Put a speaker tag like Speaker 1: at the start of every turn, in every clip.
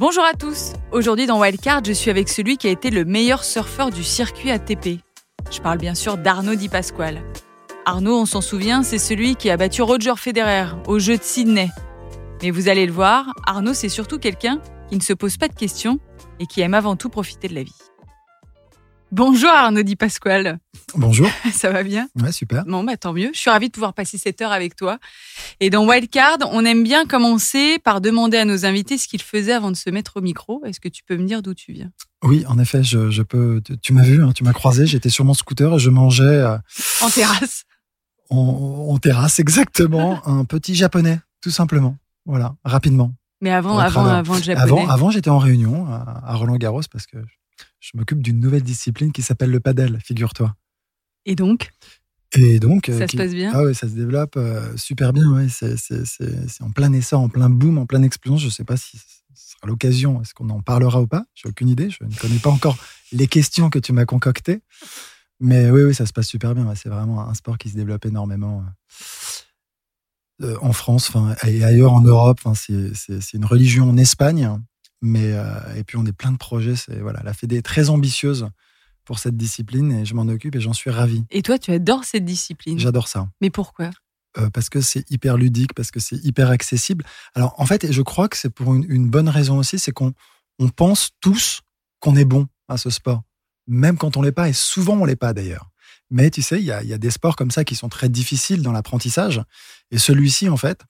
Speaker 1: Bonjour à tous. Aujourd'hui dans Wildcard, je suis avec celui qui a été le meilleur surfeur du circuit ATP. Je parle bien sûr d'Arnaud Di Pasquale. Arnaud, on s'en souvient, c'est celui qui a battu Roger Federer au jeu de Sydney. Mais vous allez le voir, Arnaud, c'est surtout quelqu'un qui ne se pose pas de questions et qui aime avant tout profiter de la vie. Bonjour Arnaud Di Pasquale.
Speaker 2: Bonjour.
Speaker 1: Ça va bien?
Speaker 2: Ouais, super.
Speaker 1: Bon, bah tant mieux. Je suis ravie de pouvoir passer cette heure avec toi. Et dans Wildcard, on aime bien commencer par demander à nos invités ce qu'ils faisaient avant de se mettre au micro. Est-ce que tu peux me dire d'où tu viens?
Speaker 2: Oui, en effet, je, je peux. Tu, m'as vu, hein, tu m'as croisé. J'étais sur mon scooter et je mangeais euh,
Speaker 1: En terrasse.
Speaker 2: en, en terrasse, exactement, un petit japonais, tout simplement. Voilà, rapidement.
Speaker 1: Mais avant, avant, avant le japonais.
Speaker 2: Avant, avant j'étais en réunion à, à Roland Garros parce que je m'occupe d'une nouvelle discipline qui s'appelle le padel, figure-toi.
Speaker 1: Et donc,
Speaker 2: Et donc, euh,
Speaker 1: ça
Speaker 2: qui-
Speaker 1: se passe bien?
Speaker 2: Ah ouais, ça se développe euh, super bien. Ouais. C'est, en plein essor, en plein boom, en pleine explosion. Je ne sais pas si ce sera l'occasion. Est-ce qu'on en parlera ou pas? J'ai aucune idée. Je ne connais pas encore les questions que tu m'as concoctées. Mais oui, oui, ça se passe super bien. ouais. C'est vraiment un sport qui se développe énormément euh, en France et ailleurs en Europe. C'est, une religion en Espagne. Mais, euh, et puis, on est plein de projets. C'est, voilà, la Fédé est très ambitieuse pour cette discipline et je m'en occupe et j'en suis ravi.
Speaker 1: Et toi, tu adores cette discipline?
Speaker 2: J'adore ça.
Speaker 1: Mais pourquoi?
Speaker 2: Euh, parce que c'est hyper ludique, parce que c'est hyper accessible. Alors en fait, et je crois que c'est pour une, une bonne raison aussi, c'est qu'on on pense tous qu'on est bon à ce sport, même quand on l'est pas, et souvent on l'est pas d'ailleurs. Mais tu sais, il y a, y a des sports comme ça qui sont très difficiles dans l'apprentissage, et celui-ci en fait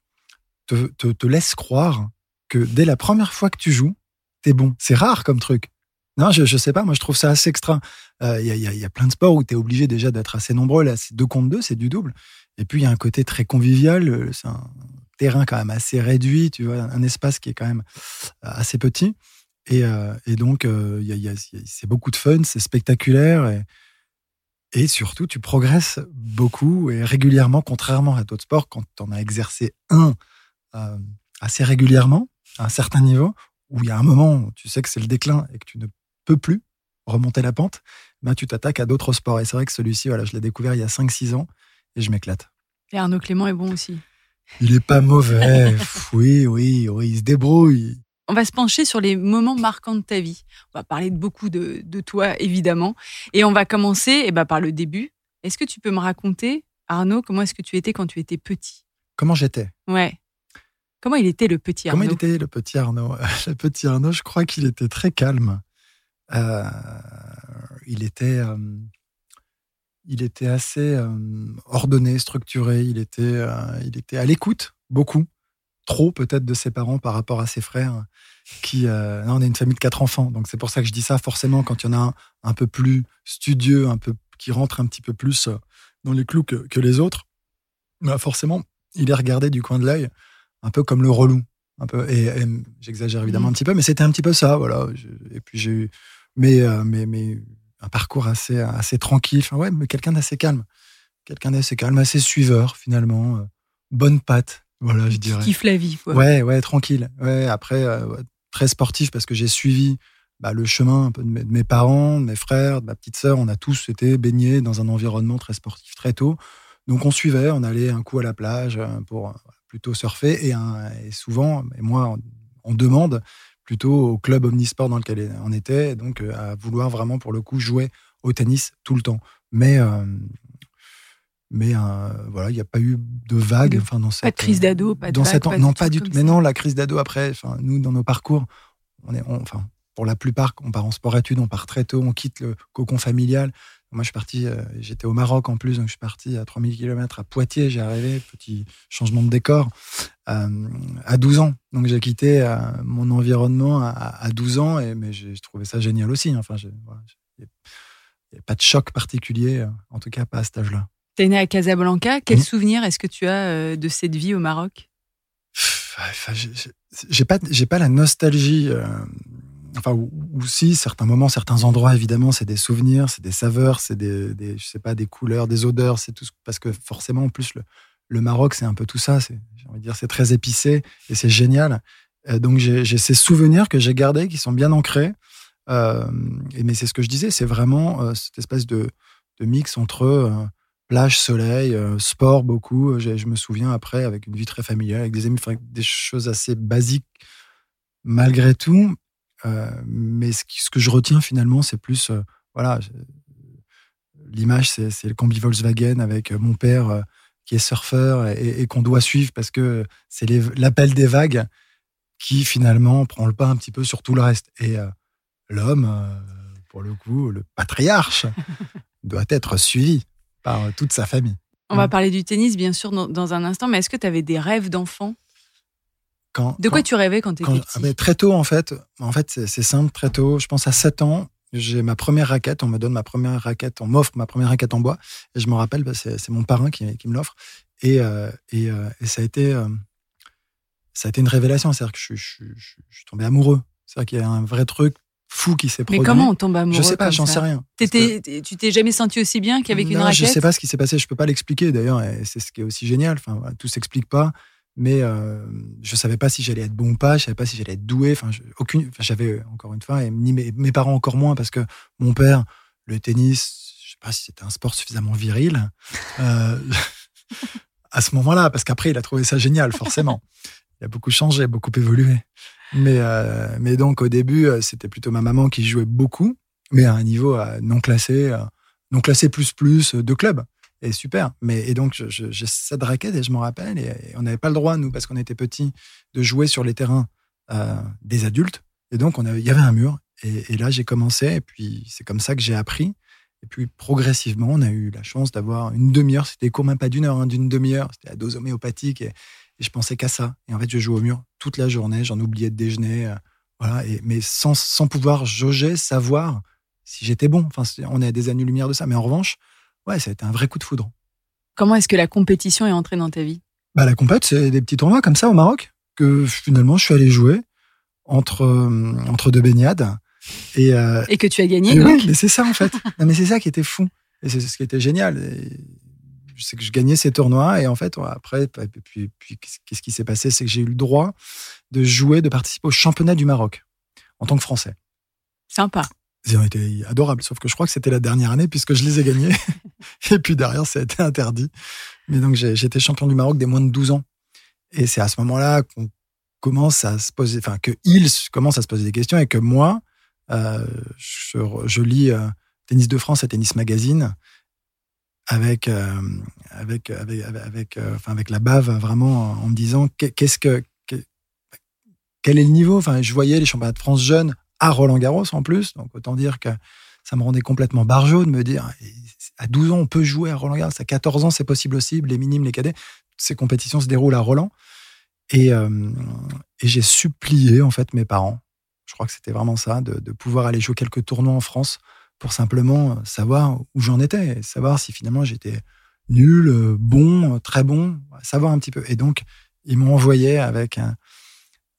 Speaker 2: te, te, te laisse croire que dès la première fois que tu joues, t'es bon. C'est rare comme truc. Non, je, je sais pas, moi je trouve ça assez extra. Euh, Il il y a- y plein de sports où tu es obligé déjà d'être assez nombreux. Là, c'est deux contre deux, c'est du double. Et puis, il y a un côté très convivial. euh, C'est un terrain quand même assez réduit, tu vois, un espace qui est quand même euh, assez petit. Et, euh, et donc, euh, y a- c'est beaucoup de fun, c'est spectaculaire. Et, et surtout, tu progresses beaucoup et régulièrement, contrairement à d'autres sports, quand tu en as exercé un euh, assez régulièrement, à un certain niveau, où il y a un moment où tu sais que c'est le déclin et que tu ne peux plus remonter la pente, ben, tu t'attaques à d'autres sports. Et c'est vrai que celui-ci, voilà, je l'ai découvert il y a 5-6 ans et je m'éclate.
Speaker 1: Et Arnaud Clément est bon aussi.
Speaker 2: Il est pas mauvais. oui, oui, oui, il se débrouille.
Speaker 1: On va se pencher sur les moments marquants de ta vie. On va parler de beaucoup de, de toi, évidemment. Et on va commencer eh ben, par le début. Est-ce que tu peux me raconter, Arnaud, comment est-ce que tu étais quand tu étais petit?
Speaker 2: Comment j'étais?
Speaker 1: Ouais. Comment il était le petit Arnaud
Speaker 2: Comment il était le petit Arnaud? Le petit Arnaud, je crois qu'il était très calme. Euh, il était, euh, il était assez euh, ordonné, structuré. Il était, il était à l'écoute beaucoup, trop peut-être de ses parents par rapport à ses frères. Qui, non, on est une famille de quatre enfants, donc c'est pour ça que je dis ça. Forcément, quand il y en a un un peu plus studieux, un peu qui rentre un petit peu plus dans les clous que, que les autres, bah forcément, il est regardé du coin de l'œil, un peu comme le relou. Un peu et, et j'exagère évidemment
Speaker 1: Mhm.
Speaker 2: un petit peu mais c'était un petit peu ça voilà. Je- et puis j'ai eu mais, euh, mais mais un parcours assez assez tranquille. Enfin ouais mais quelqu'un d'assez calme. Quelqu'un d'assez calme assez suiveur finalement euh, bonne patte voilà je
Speaker 1: Qui
Speaker 2: dirais.
Speaker 1: kiffe la vie, quoi.
Speaker 2: ouais ouais tranquille. Ouais après euh, ouais, très sportif parce que j'ai suivi bah, le chemin un peu de mes, de mes parents de mes frères de ma petite sœur. On a tous été baignés dans un environnement très sportif très tôt. Donc on suivait on allait un coup à la plage pour plutôt surfer et, un- et souvent, et moi, on, on demande plutôt au club omnisport dans lequel on était, donc euh, à vouloir vraiment pour le coup jouer au tennis tout le temps. Mais euh, mais euh, voilà, il n'y a pas eu de vague. Enfin, dans
Speaker 1: Pas de
Speaker 2: cette,
Speaker 1: crise d'ado, pas de
Speaker 2: dans
Speaker 1: vague,
Speaker 2: cette-
Speaker 1: pas
Speaker 2: non, pas du tout. Mais
Speaker 1: ça.
Speaker 2: non, la crise d'ado après. Enfin, nous, dans nos parcours, on est, on- enfin, pour la plupart, on part en sport-études, on part très tôt, on quitte le cocon familial. Moi, je suis parti, euh, j'étais au Maroc en plus, donc je suis parti à 3000 km à Poitiers, j'ai arrivé, petit changement de décor, euh, à 12 ans. Donc j'ai quitté euh, mon environnement à, à 12 ans, et, mais j'ai trouvé ça génial aussi. Enfin, j'ai- voilà, il n'y a pas de choc particulier, en tout cas pas à cet âge-là.
Speaker 1: T'es né à Casablanca. Quel
Speaker 2: Mhm.
Speaker 1: souvenir est-ce que tu as de cette vie au Maroc?
Speaker 2: Enfin, j'ai- pas, j'ai pas la nostalgie. Enfin, ou, si certains moments, certains endroits, évidemment, c'est des souvenirs, c'est des saveurs, c'est des, je sais pas, des couleurs, des odeurs, c'est tout. ce- Parce que forcément, en plus, le, Maroc, c'est un peu tout ça. C'est, j'ai envie de dire, c'est très épicé et c'est génial. Euh, donc j'ai, ces souvenirs que j'ai gardés, qui sont bien ancrés. Euh, mais c'est ce que je disais, c'est vraiment euh, cette espèce de, mix entre plage, soleil, sport beaucoup. Je me souviens après avec une vie très familiale, avec des amis, des choses assez basiques malgré tout, mais ce, que je retiens finalement, c'est plus, voilà, l'image, c'est le combi Volkswagen avec mon père qui est surfeur et, qu'on doit suivre parce que c'est l'appel des vagues qui finalement prend le pas un petit peu sur tout le reste. Et l'homme, pour le coup, le patriarche, doit être suivi par toute sa famille.
Speaker 1: On va parler du tennis, bien sûr, dans, un instant, mais est-ce que tu avais des rêves d'enfant? Quand, De quoi tu rêvais quand tu étais petit
Speaker 2: ah, Très tôt, en fait. En fait, c'est simple, très tôt. Je pense à 7 ans, j'ai ma première raquette. On me donne ma première raquette, on m'offre ma première raquette en bois. Et je me rappelle, bah, c'est mon parrain qui, me l'offre. Et, euh, euh, et, ça, a été, euh, ça a été une révélation. C'est-à-dire que je, suis tombé amoureux. C'est-à-dire qu'il y a un vrai truc fou qui s'est produit.
Speaker 1: Mais comment on tombe amoureux
Speaker 2: Je sais pas, j'en sais rien.
Speaker 1: tu t'es jamais senti aussi bien qu'avec une raquette
Speaker 2: Je sais pas ce qui s'est passé, je peux pas l'expliquer d'ailleurs, c'est ce qui est aussi génial. Enfin, tout s'explique pas, mais euh, je savais pas si j'allais être bon ou pas, je savais pas si j'allais être doué. Enfin, aucune, j'avais encore une fois, et ni mes, parents encore moins, parce que mon père, le tennis, je sais pas si c'était un sport suffisamment viril. Euh, à ce moment-là, parce qu'après, il a trouvé ça génial, forcément. Il a beaucoup changé, beaucoup évolué. Mais, euh, mais donc, au début, euh, c'était plutôt ma maman qui jouait beaucoup, mais à un niveau euh, non classé, non classé plus plus de club. Et super. Mais, et donc, j'ai cette raquette et je m'en rappelle. Et, on n'avait pas le droit, nous, parce qu'on était petits, de jouer sur les terrains des adultes. Et donc, on il y avait un mur. Et, là, j'ai commencé. Et puis, c'est comme ça que j'ai appris. Et puis, progressivement, on a eu la chance d'avoir une demi-heure. C'était court, même pas d'une heure, hein, d'une demi-heure. C'était à dose homéopathique. Et, et je pensais qu'à ça. Et en fait, je jouais au mur toute la journée. J'en oubliais de déjeuner. Euh, voilà. Et, mais sans, sans pouvoir jauger, savoir si j'étais bon. Enfin, on est à des années-lumière de ça. Mais en revanche, ouais, ça a été un vrai coup de foudre.
Speaker 1: Comment est-ce que la compétition est entrée dans ta vie?
Speaker 2: Bah, La compète, c'est des petits tournois comme ça au Maroc que finalement je suis allé jouer entre, euh, entre deux baignades. Et, euh,
Speaker 1: et que tu as gagné.
Speaker 2: Oui, mais c'est ça en fait. non, mais c'est ça qui était fou. Et c'est ce qui était génial. C'est que je gagnais ces tournois et en fait après puis, puis qu'est-ce qui s'est passé? C'est que j'ai eu le droit de jouer de participer au championnat du Maroc en tant que français
Speaker 1: sympa
Speaker 2: ils ont été adorables sauf que je crois que c'était la dernière année puisque je les ai gagnés. Et puis derrière ça a été interdit. Mais donc j'étais champion du Maroc des moins de 12 ans. Et c'est à ce moment-là qu'on commence à se poser enfin que ils commencent à se poser des questions et que moi euh, je, lis euh, Tennis de France et Tennis Magazine avec, euh, avec, avec, avec, euh, enfin, avec la bave vraiment en me disant qu'est-ce que, quel est le niveau? Enfin, je voyais les championnats de France jeunes à Roland Garros en plus, donc autant dire que ça me rendait complètement barjot de me dire à 12 ans on peut jouer à Roland Garros, à 14 ans c'est possible aussi, les minimes, les cadets, ces compétitions se déroulent à Roland. Et, euh, j'ai supplié en fait mes parents, je crois que c'était vraiment ça, de, de, pouvoir aller jouer quelques tournois en France pour simplement savoir où j'en étais, savoir si finalement j'étais nul, euh, bon, très bon, savoir un petit peu. Et donc, ils m'ont envoyé avec un,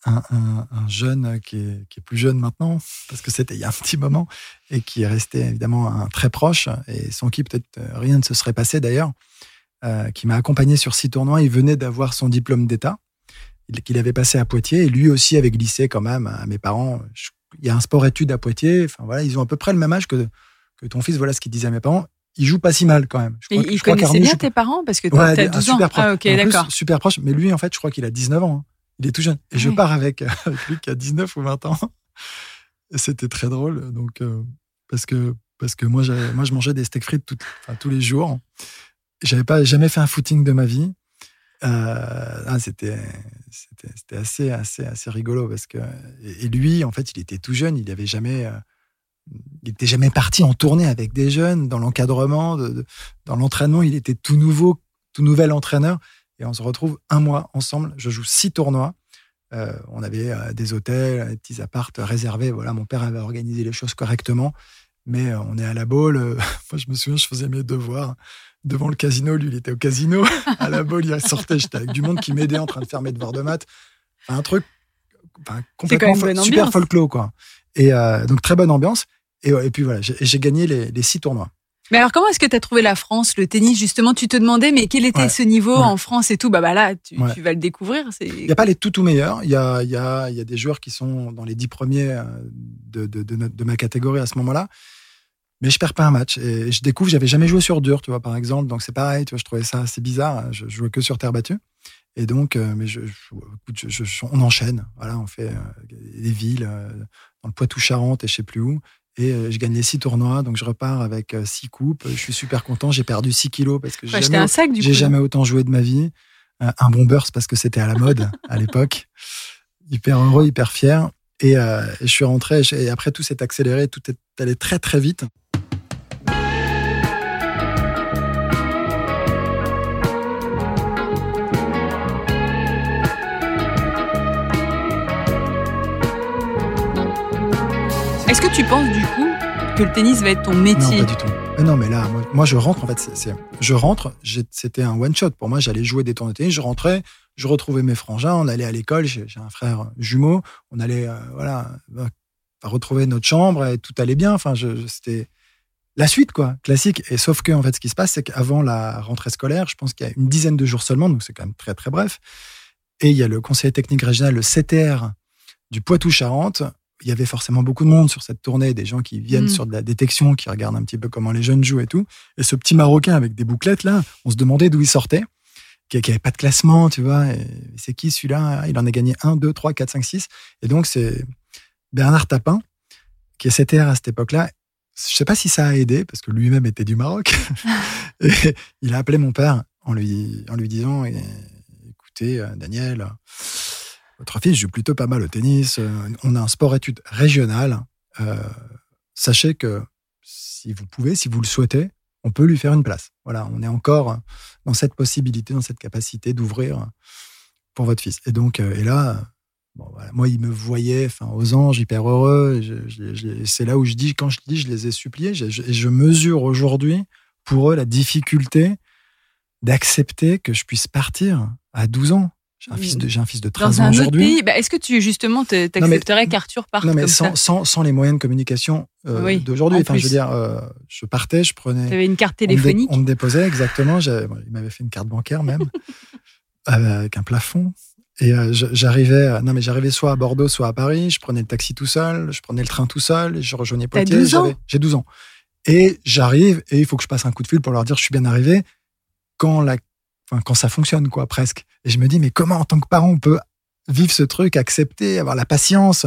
Speaker 2: un, jeune qui est, qui est, plus jeune maintenant, parce que c'était il y a un petit moment, et qui est resté évidemment un très proche, et sans qui peut-être euh, rien ne se serait passé d'ailleurs, euh, qui m'a accompagné sur six tournois. Il venait d'avoir son diplôme d'État, qu'il avait passé à Poitiers, et lui aussi avait glissé quand même à mes parents. Je il y a un sport-études à Poitiers. Enfin, voilà, ils ont à peu près le même âge que, que ton fils. Voilà ce qu'il disait à mes parents. Il joue pas si mal quand même.
Speaker 1: Je crois, il connaissait bien tes parents parce que tu as 12
Speaker 2: ans. Super proche.
Speaker 1: Ah, ok, d'accord.
Speaker 2: Super proche. Mais lui, en fait, je crois qu'il a 19 ans. Il est tout jeune. Et je pars avec, lui qui a 19 ou 20 ans. C'était très drôle. Donc, euh, parce que, parce que moi, moi, je mangeais des steaks frites tous les jours. J'avais pas jamais fait un footing de ma vie. Euh, ah, c'était c'était assez assez assez rigolo parce que et lui en fait il était tout jeune il avait jamais euh, il était jamais parti en tournée avec des jeunes dans l'encadrement dans l'entraînement il était tout nouveau tout nouvel entraîneur et on se retrouve un mois ensemble je joue six tournois euh, on avait des hôtels des petits appartes réservés voilà mon père avait organisé les choses correctement mais on est à la boule moi je me souviens je faisais mes devoirs devant le casino. Lui, il était au casino. À la bolle, il sortait. J'étais avec du monde qui m'aidait en train de faire mes devoirs de maths. un truc complètement super folklore, quoi. Et euh, donc, très bonne ambiance. Et, et puis voilà, j'ai gagné les, six tournois.
Speaker 1: Mais alors, comment est-ce que tu as trouvé la France, le tennis? Justement, tu te demandais, mais quel était ce niveau en France et tout? Bah, bah là, tu, vas le découvrir.
Speaker 2: Il n'y a pas les tout, tout meilleurs. Il y a, y, a, y a des joueurs qui sont dans les dix premiers euh, de, de, de, de ma catégorie à ce moment-là. mais je perds pas un match. Et je découvre, j'avais jamais joué sur dur, tu vois, par exemple. Donc c'est pareil, tu vois, je trouvais ça assez bizarre. Je jouais que sur terre battue. Et donc, euh, mais je, on enchaîne. Voilà, on fait euh, des villes euh, dans le Poitou-Charentes et je sais plus où. Et je gagne les six tournois, donc je repars avec six coupes. Je suis super content. J'ai perdu 6 kilos parce que j'ai jamais, j'ai jamais autant joué de ma vie. un bon burst parce que c'était à la mode à l'époque. Hyper heureux, hyper fier. Et, je suis rentré. Et après, tout s'est accéléré. Tout est allé très très vite.
Speaker 1: Est-ce que tu penses du coup que le tennis va être ton métier
Speaker 2: Non, pas du tout. Mais non, mais là, moi, je rentre en fait. je rentre. C'était un one shot pour moi. J'allais jouer des tournois de tennis. Je rentrais, je retrouvais mes frangins. On allait à l'école. J'ai un frère jumeau. On allait, euh, voilà, euh, retrouver notre chambre et tout allait bien. Enfin, c'était la suite, quoi, classique. Et sauf que, en fait, ce qui se passe, c'est qu'avant la rentrée scolaire, je pense qu'il y a une dizaine de jours seulement, donc c'est quand même très, très bref. Et il y a le conseiller technique régional, le CTR du Poitou-Charentes, il y avait forcément beaucoup de monde sur cette tournée, des gens qui viennent mm. sur de la détection, qui regardent un petit peu comment les jeunes jouent et tout. Et ce petit Marocain avec des bouclettes là, on se demandait d'où il sortait, qui n'avait pas de classement, tu vois. C'est qui celui-là Il en a gagné 1, 2, 3, 4, 5, 6. Et donc c'est Bernard Tapin, qui est CTR à cette époque-là. Je sais pas si ça a aidé, parce que lui-même était du Maroc. et il a appelé mon père en lui, en lui disant, écoutez, euh, Daniel, votre fils joue plutôt pas mal au tennis. Euh, on a un sport-études régional. Euh, sachez que si vous pouvez, si vous le souhaitez, on peut lui faire une place. Voilà, on est encore dans cette possibilité, dans cette capacité d'ouvrir pour votre fils. Et donc, euh, et là, moi, il me voyait, enfin, aux anges, hyper heureux. c'est là où je dis, quand je dis, je les ai suppliés, et je mesure aujourd'hui pour eux la difficulté d'accepter que je puisse partir à 12 ans. J'ai un, fils de, j'ai un fils de 13 ans aujourd'hui.
Speaker 1: Bah, est-ce que tu justement t'accepterais qu'Arthur parte
Speaker 2: Non, mais
Speaker 1: comme
Speaker 2: sans, sans, sans, les moyens de communication euh, d'aujourd'hui. Enfin, je veux dire, euh, je partais, je prenais.
Speaker 1: Tu avais une carte téléphonique.
Speaker 2: On me, déposait exactement. il m'avait fait une carte bancaire même avec un plafond. Et euh, j'arrivais, non mais j'arrivais soit à Bordeaux, soit à Paris. Je prenais le taxi tout seul, je prenais le train tout seul, je rejoignais Poitiers. J'ai 12 ans. Et j'arrive et il faut que je passe un coup de fil pour leur dire je suis bien arrivé. Quand la quand ça fonctionne, quoi, presque. Et je me dis, mais comment, en tant que parent, on peut vivre ce truc, accepter, avoir la patience?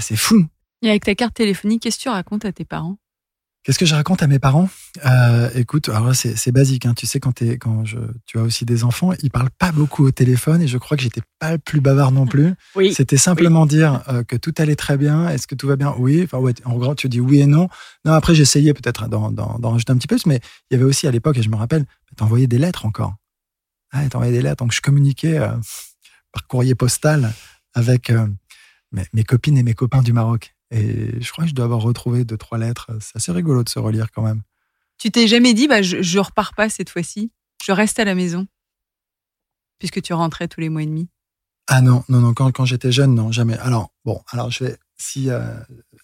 Speaker 2: C'est fou.
Speaker 1: Et avec ta carte téléphonique, qu'est-ce que tu racontes à tes parents?
Speaker 2: Qu'est-ce que je raconte à mes parents? Euh, Écoute, alors c'est basique. Hein. Tu sais, quand, es, quand je, tu as aussi des enfants, ils parlent pas beaucoup au téléphone et je crois que j'étais pas le plus bavard non plus.
Speaker 1: Oui.
Speaker 2: C'était simplement dire euh, que tout allait très bien. Est-ce que tout va bien? Oui. Enfin, ouais, en gros, tu dis oui et non. Non, après, j'essayais peut-être d'en rajouter un petit peu, mais il y avait aussi à l'époque, et je me rappelle, t'envoyais des lettres encore. Ah, t'envoyais des lettres. Donc, je communiquais euh, par courrier postal avec mes, mes copines et mes copains du Maroc. Et je crois que je dois avoir retrouvé deux, trois lettres. C'est assez rigolo de se relire quand même.
Speaker 1: Tu t'es jamais dit, bah, je, je repars pas cette fois-ci, je reste à la maison, puisque tu rentrais tous les mois et demi
Speaker 2: Ah non, non, non, quand, quand j'étais jeune, non, jamais. Alors, bon, alors je vais. Si, euh,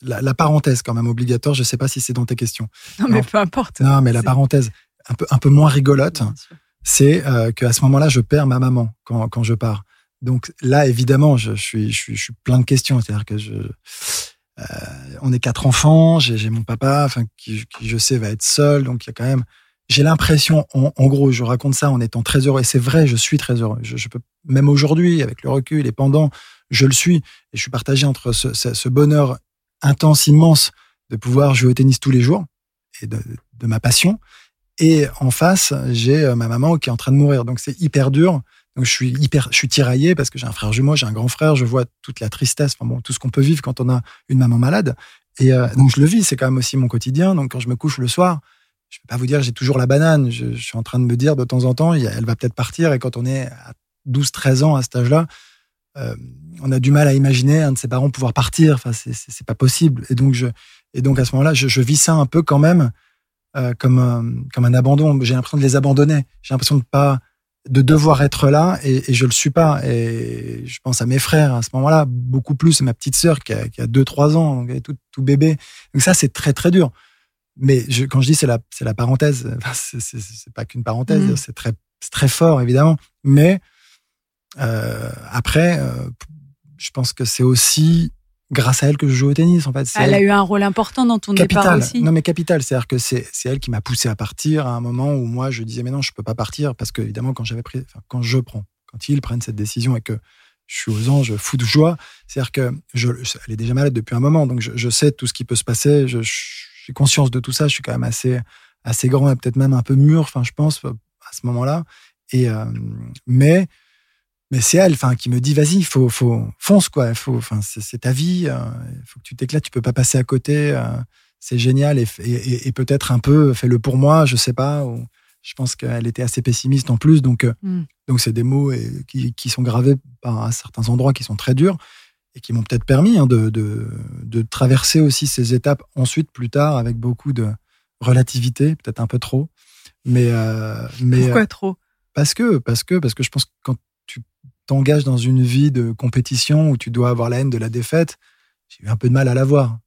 Speaker 2: la, parenthèse, quand même, obligatoire, je ne sais pas si c'est dans tes questions.
Speaker 1: Non, mais peu importe.
Speaker 2: Non, mais la parenthèse, un peu, un peu moins rigolote, c'est euh, qu'à ce moment-là, je perds ma maman quand, quand je pars. Donc là, évidemment, je, je, suis, je, suis, je suis plein de questions. C'est-à-dire que je euh, on est quatre enfants, j'ai mon papa, enfin qui, je sais va être seul, donc il y a quand même. J'ai l'impression, en, gros, je raconte ça en étant très heureux, et c'est vrai, je suis très heureux. Je, peux même aujourd'hui, avec le recul et pendant, je le suis, et je suis partagé entre ce, bonheur intense, immense de pouvoir jouer au tennis tous les jours et de, ma passion, et en face, j'ai euh, ma maman qui est en train de mourir, donc c'est hyper dur je suis hyper, je suis tiraillé parce que j'ai un frère jumeau, j'ai un grand frère, je vois toute la tristesse, tout ce qu'on peut vivre quand on a une maman malade. Et euh, donc je le vis, c'est quand même aussi mon quotidien. Donc quand je me couche le soir, je peux pas vous dire j'ai toujours la banane. Je, suis en train de me dire de temps en temps, elle va peut-être partir. Et quand on est à 12, 13 ans à cet âge-là, euh, on a du mal à imaginer un de ses parents pouvoir partir. Enfin, c'est pas possible. Et donc je, et donc à ce moment-là, je, vis ça un peu quand même euh, comme comme un abandon. J'ai l'impression de les abandonner. J'ai l'impression de pas de devoir être là et, et, je le suis pas. Et je pense à mes frères à ce moment-là, beaucoup plus, ma petite sœur qui a, qui a 2-3 ans, donc elle est tout, tout bébé. Donc ça, c'est très très dur. Mais je, quand je dis c'est la, c'est la parenthèse, c'est pas qu'une parenthèse, mmh. c'est très, très fort évidemment. Mais euh, après, euh, je pense que c'est aussi grâce à elle que je joue au tennis. En fait,
Speaker 1: elle, a eu un rôle important dans ton
Speaker 2: capital.
Speaker 1: départ aussi.
Speaker 2: Non, mais capital, c'est-à-dire que c'est elle qui m'a poussé à partir à un moment où moi je disais mais non, je peux pas partir parce que évidemment quand j'avais pris, enfin, quand je prends, quand ils prennent cette décision et que je suis aux anges, fou de joie, c'est-à-dire que je, elle est déjà malade depuis un moment, donc je, je sais tout ce qui peut se passer, j'ai conscience de tout ça, je suis quand même assez assez grand et peut-être même un peu mûr, enfin je pense à ce moment-là. Et euh, mais mais c'est elle, enfin, qui me dit vas-y, faut, faut, fonce quoi, faut, enfin, c'est ta vie, il euh, faut que tu t'éclates, tu peux pas passer à côté, euh, c'est génial et, et, peut-être un peu fais-le pour moi, je sais pas. Ou, je pense qu'elle était assez pessimiste en plus, donc mm. donc c'est des mots qui, qui, sont gravés à certains endroits qui sont très durs et qui m'ont peut-être permis hein, de, de, de, traverser aussi ces étapes ensuite plus tard avec beaucoup de relativité, peut-être un peu trop, mais mais
Speaker 1: pourquoi trop?
Speaker 2: parce que, parce que, parce que je pense que quand t'engages dans une vie de compétition où tu dois avoir la haine de la défaite, j'ai eu un peu de mal à l'avoir.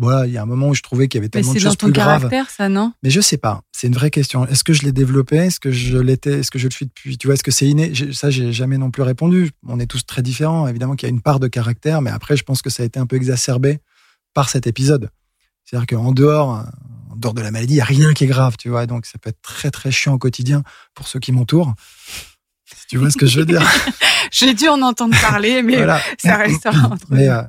Speaker 2: Voilà, il y a un moment où je trouvais qu'il y avait tellement de choses plus graves.
Speaker 1: C'est dans ton caractère, ça, non?
Speaker 2: Mais je sais pas. C'est une vraie question. Est-ce que je l'ai développé? Est-ce que je l'étais? Est-ce que je le suis depuis? Tu vois, est-ce que c'est inné? Ça, j'ai jamais non plus répondu. On est tous très différents. Évidemment qu'il y a une part de caractère, mais après, je pense que ça a été un peu exacerbé par cet épisode. C'est-à-dire qu'en dehors, en dehors de la maladie, il n'y a rien qui est grave, tu vois. Donc, ça peut être très, très chiant au quotidien pour ceux qui m'entourent. Tu vois ce que je veux dire
Speaker 1: J'ai dû en entendre parler, mais ça restera entre
Speaker 2: mais, euh,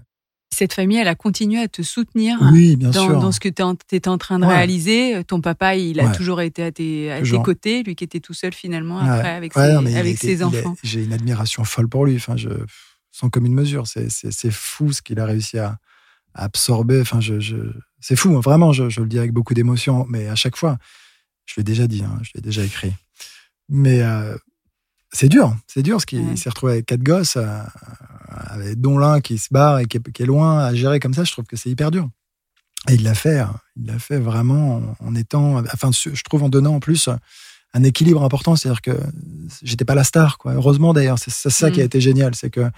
Speaker 1: Cette famille, elle a continué à te soutenir
Speaker 2: oui, bien
Speaker 1: dans,
Speaker 2: sûr.
Speaker 1: dans, ce que tu étais en train de réaliser. Ton papa, il a toujours été à tes, à tes, côtés, lui qui était tout seul finalement après avec ses, avec ses enfants.
Speaker 2: J'ai une admiration folle pour lui, enfin, je, sans commune mesure. C'est fou ce qu'il a réussi à, absorber. Enfin, je, je c'est fou, hein, vraiment, je, je, le dis avec beaucoup d'émotion, mais à chaque fois, je l'ai déjà dit, hein, je l'ai déjà écrit. Mais euh, c'est dur, c'est dur, ce qu'il s'est retrouvé avec quatre gosses, euh, avec dont l'un qui se barre et qui est, qui est, loin à gérer comme ça, je trouve que c'est hyper dur. Et il l'a fait, hein, il l'a fait vraiment en étant, enfin, je trouve en donnant en plus un équilibre important, c'est-à-dire que j'étais pas la star, quoi. Heureusement d'ailleurs, c'est ça qui a mm. été génial, c'est que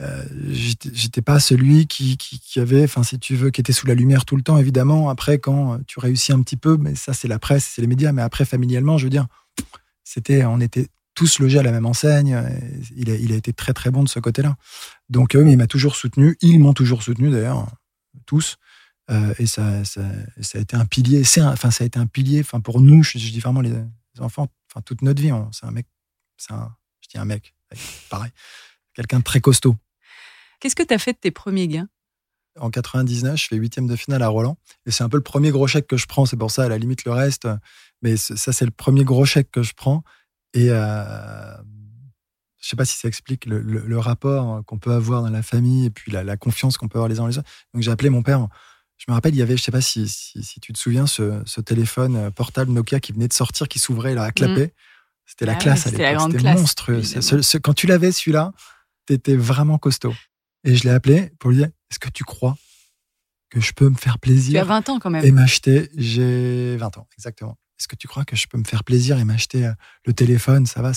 Speaker 2: euh, j'étais pas celui qui, qui, avait, enfin si tu veux, qui était sous la lumière tout le temps. Évidemment, après quand tu réussis un petit peu, mais ça c'est la presse, c'est les médias. Mais après familialement, je veux dire, c'était, on était tous logés à la même enseigne. Il a, il a été très très bon de ce côté-là. Donc euh, il m'a toujours soutenu. Ils m'ont toujours soutenu d'ailleurs, tous. Euh, et ça, ça, ça, a été un pilier. C'est, enfin ça a été un pilier. Enfin pour nous, je, dis vraiment les, enfants, enfin toute notre vie, c'est un mec, c'est un, je dis un mec, pareil quelqu'un de très costaud.
Speaker 1: Qu'est-ce que tu as fait de tes premiers gains?
Speaker 2: En 99, je fais huitième de finale à Roland. Et c'est un peu le premier gros chèque que je prends. C'est pour ça, à la limite, le reste. Mais ça, c'est le premier gros chèque que je prends. Et euh, je sais pas si ça explique le, rapport qu'on peut avoir dans la famille et puis la, confiance qu'on peut avoir les uns les autres. Donc j'ai appelé mon père. Je me rappelle, il y avait, je sais pas si, si, tu te souviens, ce, téléphone portable Nokia qui venait de sortir, qui s'ouvrait là à clapper. Mmh. C'était la ah classe à l'époque. C'était monstrueux. quand tu l'avais celui-là, t'étais vraiment costaud. Et je l'ai appelé pour lui dire Est-ce que tu crois que je peux me faire plaisir
Speaker 1: Tu as 20 ans quand même.
Speaker 2: Et m'acheter. J'ai 20 ans, exactement. Est-ce que tu crois que je peux me faire plaisir et m'acheter euh, le téléphone? Ça va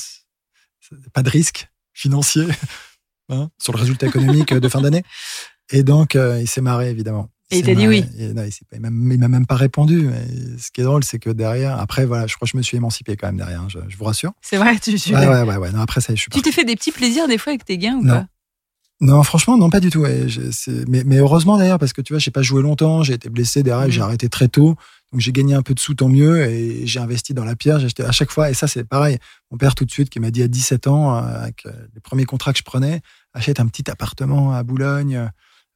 Speaker 2: Pas de risque financier hein, sur le résultat économique de fin d'année? Et donc, euh, il s'est marré, évidemment.
Speaker 1: Et il t'a dit oui.
Speaker 2: il m'a même pas répondu. ce qui est drôle, c'est que derrière, après, voilà, je crois que je me suis émancipé quand même derrière, hein, je, vous rassure.
Speaker 1: C'est vrai, tu
Speaker 2: suis. Ouais, ouais, ouais, ouais. Non, après ça, je suis
Speaker 1: Tu t'es fait des petits plaisirs des fois avec tes gains ou pas?
Speaker 2: Non, franchement, non, pas du tout. mais, mais, heureusement d'ailleurs, parce que tu vois, j'ai pas joué longtemps, j'ai été blessé derrière, j'ai mmh. arrêté très tôt. Donc j'ai gagné un peu de sous, tant mieux, et j'ai investi dans la pierre. J'ai acheté à chaque fois, et ça c'est pareil. Mon père tout de suite qui m'a dit à 17 ans, euh, avec euh, les premiers contrats que je prenais, achète un petit appartement à Boulogne,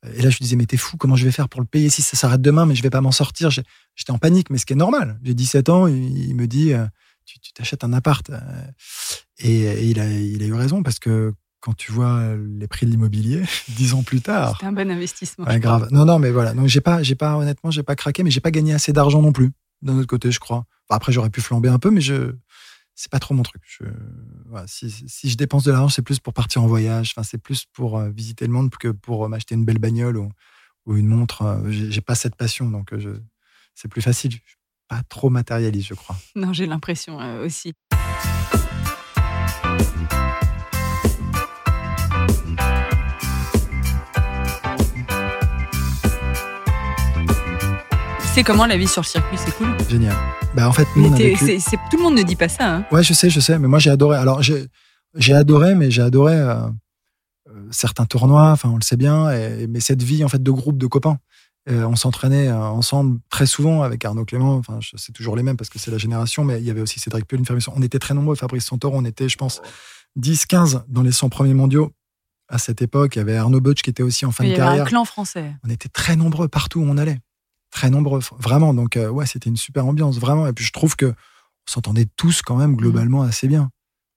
Speaker 2: et là, je lui disais, mais t'es fou, comment je vais faire pour le payer si ça s'arrête demain, mais je vais pas m'en sortir. J'étais en panique, mais ce qui est normal. J'ai 17 ans, il me dit, euh, tu t'achètes un appart. Euh, et, il a eu raison, parce que quand tu vois les prix de l'immobilier, dix ans plus tard.
Speaker 1: C'était un bon investissement.
Speaker 2: grave. Non, non, mais voilà. Donc, j'ai pas, j'ai pas, honnêtement, j'ai pas craqué, mais j'ai pas gagné assez d'argent non plus, d'un autre côté, je crois. après, j'aurais pu flamber un peu, mais je, c'est pas trop mon truc. si, si, je dépense de l'argent, c'est plus pour partir en voyage. Enfin, c'est plus pour euh, visiter le monde que pour euh, m'acheter une belle bagnole ou, ou une montre. Euh, j'ai pas cette passion, donc c'est plus facile. Je suis pas trop matérialiste, je crois.
Speaker 1: Non, j'ai l'impression aussi. Comment la vie sur le circuit C'est cool.
Speaker 2: Génial. Bah, en fait,
Speaker 1: tout le monde ne dit pas ça. Hein.
Speaker 2: Ouais, je sais, je sais. Mais moi, j'ai adoré. Alors, j'ai adoré, mais j'ai adoré. Euh, euh, certains tournois, enfin on le sait bien, mais cette vie en fait de groupe de copains. on s'entraînait ensemble très souvent avec Arnaud Clément. Enfin, c'est toujours les mêmes parce que c'est la génération, mais il y avait aussi Cédric Puel, On était très nombreux. Fabrice Santoro, on était, je pense, 10, 15 dans les 100 premiers mondiaux à cette époque. Il y avait Arnaud Butch qui était aussi en fin de carrière. Il y
Speaker 1: avait un clan français.
Speaker 2: On était très nombreux partout où on allait. Très nombreux, vraiment. Donc, euh, ouais, c'était une super ambiance, vraiment. Et puis, je trouve que on s'entendait tous quand même globalement assez bien.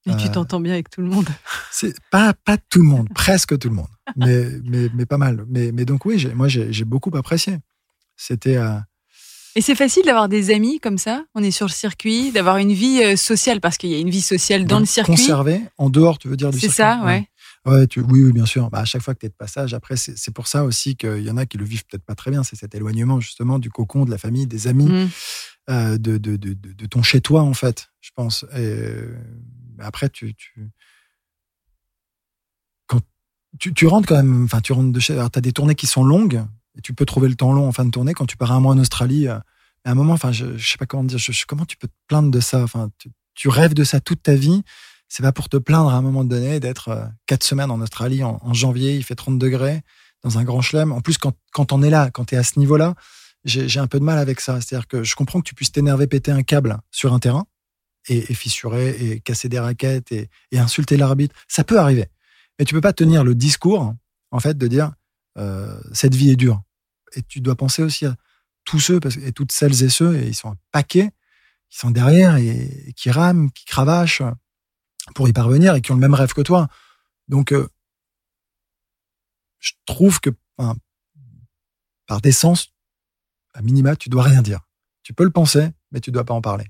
Speaker 1: Et tu euh, t'entends bien avec tout le monde
Speaker 2: C'est pas, pas tout le monde, presque tout le monde, mais, mais, mais pas mal. Mais, mais donc, oui, moi, j'ai beaucoup apprécié. C'était. Euh,
Speaker 1: et c'est facile d'avoir des amis comme ça? On est sur le circuit, d'avoir une vie sociale, parce qu'il y a une vie sociale dans le circuit.
Speaker 2: Conservée, en dehors, tu veux dire, du circuit?
Speaker 1: C'est ça, ouais.
Speaker 2: Ouais, tu, oui, oui, bien sûr. Bah, à chaque fois que tu es de passage, après, c'est pour ça aussi qu'il y en a qui le vivent peut-être pas très bien. C'est cet éloignement, justement, du cocon, de la famille, des amis, mmh. euh, de, de, de, de, ton chez-toi, en fait, je pense. Et après, tu, tu, quand tu, tu rentres quand même, enfin, tu rentres de chez. Tu as des tournées qui sont longues, et tu peux trouver le temps long en fin de tournée. Quand tu pars un mois en Australie, euh, à un moment, enfin, je, je sais pas comment dire, je, comment tu peux te plaindre de ça? Enfin, tu, tu rêves de ça toute ta vie c'est pas pour te plaindre à un moment donné d'être euh, quatre semaines en Australie en, janvier, il fait 30 degrés dans un grand chelem. En plus, quand, quand on est là, quand tu es à ce niveau-là, j'ai un peu de mal avec ça. C'est-à-dire que je comprends que tu puisses t'énerver, péter un câble sur un terrain et, fissurer et casser des raquettes et, insulter l'arbitre. Ça peut arriver. Mais tu peux pas tenir le discours, en fait, de dire euh, cette vie est dure. Et tu dois penser aussi à tous ceux et toutes celles et ceux, et ils sont un paquet, qui sont derrière et qui rament, qui cravachent pour y parvenir et qui ont le même rêve que toi. Donc, euh, je trouve que par décence, à minima, tu dois rien dire. Tu peux le penser, mais tu dois pas en parler.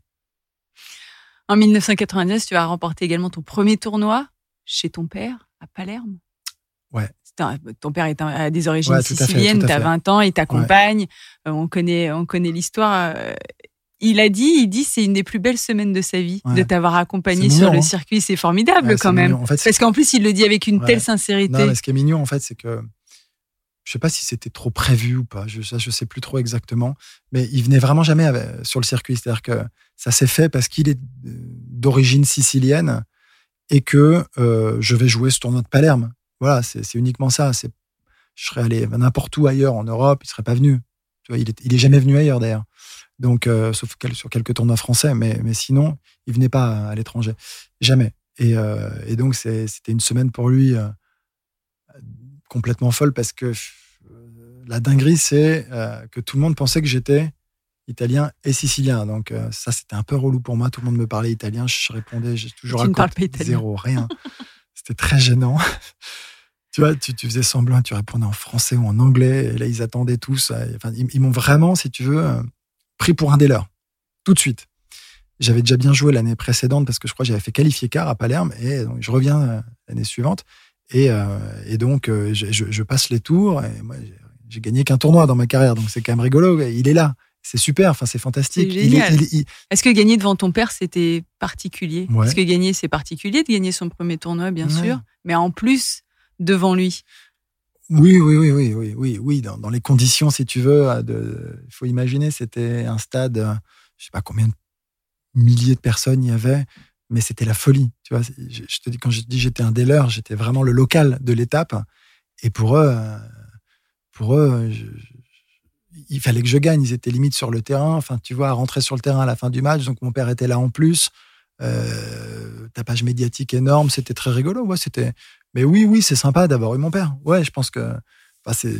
Speaker 1: En 1999, tu as remporté également ton premier tournoi chez ton père à Palerme.
Speaker 2: Ouais.
Speaker 1: ton père est a des origines siciliennes, tu as 20 ans, il t'accompagne. Euh, on connaît, on connaît l'histoire. Euh, il a dit, il dit, c'est une des plus belles semaines de sa vie de t'avoir accompagné sur le hein. circuit. C'est formidable quand même. Parce qu'en plus, il le dit avec une telle sincérité.
Speaker 2: Non, ce qui est mignon, en fait, c'est que je sais pas si c'était trop prévu ou pas. Je, je sais plus trop exactement. Mais il venait vraiment jamais sur le circuit. C'est-à-dire que ça s'est fait parce qu'il est d'origine sicilienne et que euh, je vais jouer ce tournoi de Palerme. Voilà, c'est uniquement ça. Je serais allé n'importe où ailleurs en Europe, il serait pas venu. Tu vois, il est, il est jamais venu ailleurs d'ailleurs. Donc, euh, sauf sur quelques tournois français, mais, mais sinon, il venait pas à l'étranger. Jamais. Et, euh, et donc, c'était une semaine pour lui euh, complètement folle parce que la dinguerie, c'est que tout le monde pensait que j'étais italien et sicilien. Donc, ça, c'était un peu relou pour moi. Tout le monde me parlait italien. Je répondais, j'ai toujours
Speaker 1: tu pas
Speaker 2: zéro, rien. c'était très gênant. tu vois, tu, tu, faisais semblant, tu répondais en français ou en anglais. Et là, ils attendaient tous. Enfin, ils m'ont vraiment, si tu veux, pris pour un des leurs, tout de suite. J'avais déjà bien joué l'année précédente parce que je crois que j'avais fait qualifier quart à Palerme et donc je reviens euh, l'année suivante. Et, euh, et donc euh, je, je, passe les tours et moi j'ai gagné qu'un tournoi dans ma carrière. Donc c'est quand même rigolo. Il est là, c'est super, enfin c'est fantastique.
Speaker 1: Est-ce que gagner devant ton père c'était particulier? Est-ce que gagner c'est particulier de gagner son premier tournoi bien sûr, mais en plus devant lui.
Speaker 2: Oui, oui, oui, oui, oui, oui, oui. Dans, les conditions, si tu veux, il faut imaginer, c'était un stade, euh, je sais pas combien de milliers de personnes il y avait, mais c'était la folie. Tu vois, je, te dis quand je dis j'étais un des j'étais vraiment le local de l'étape, et pour eux, euh, pour eux, il fallait que je gagne. Ils étaient limite sur le terrain. Enfin, tu vois, rentrer sur le terrain à la fin du match. Donc mon père était là en plus. Euh, tapage médiatique énorme, c'était très rigolo. C'était mais oui, oui, c'est sympa d'avoir eu mon père. Ouais, je pense que. c'est,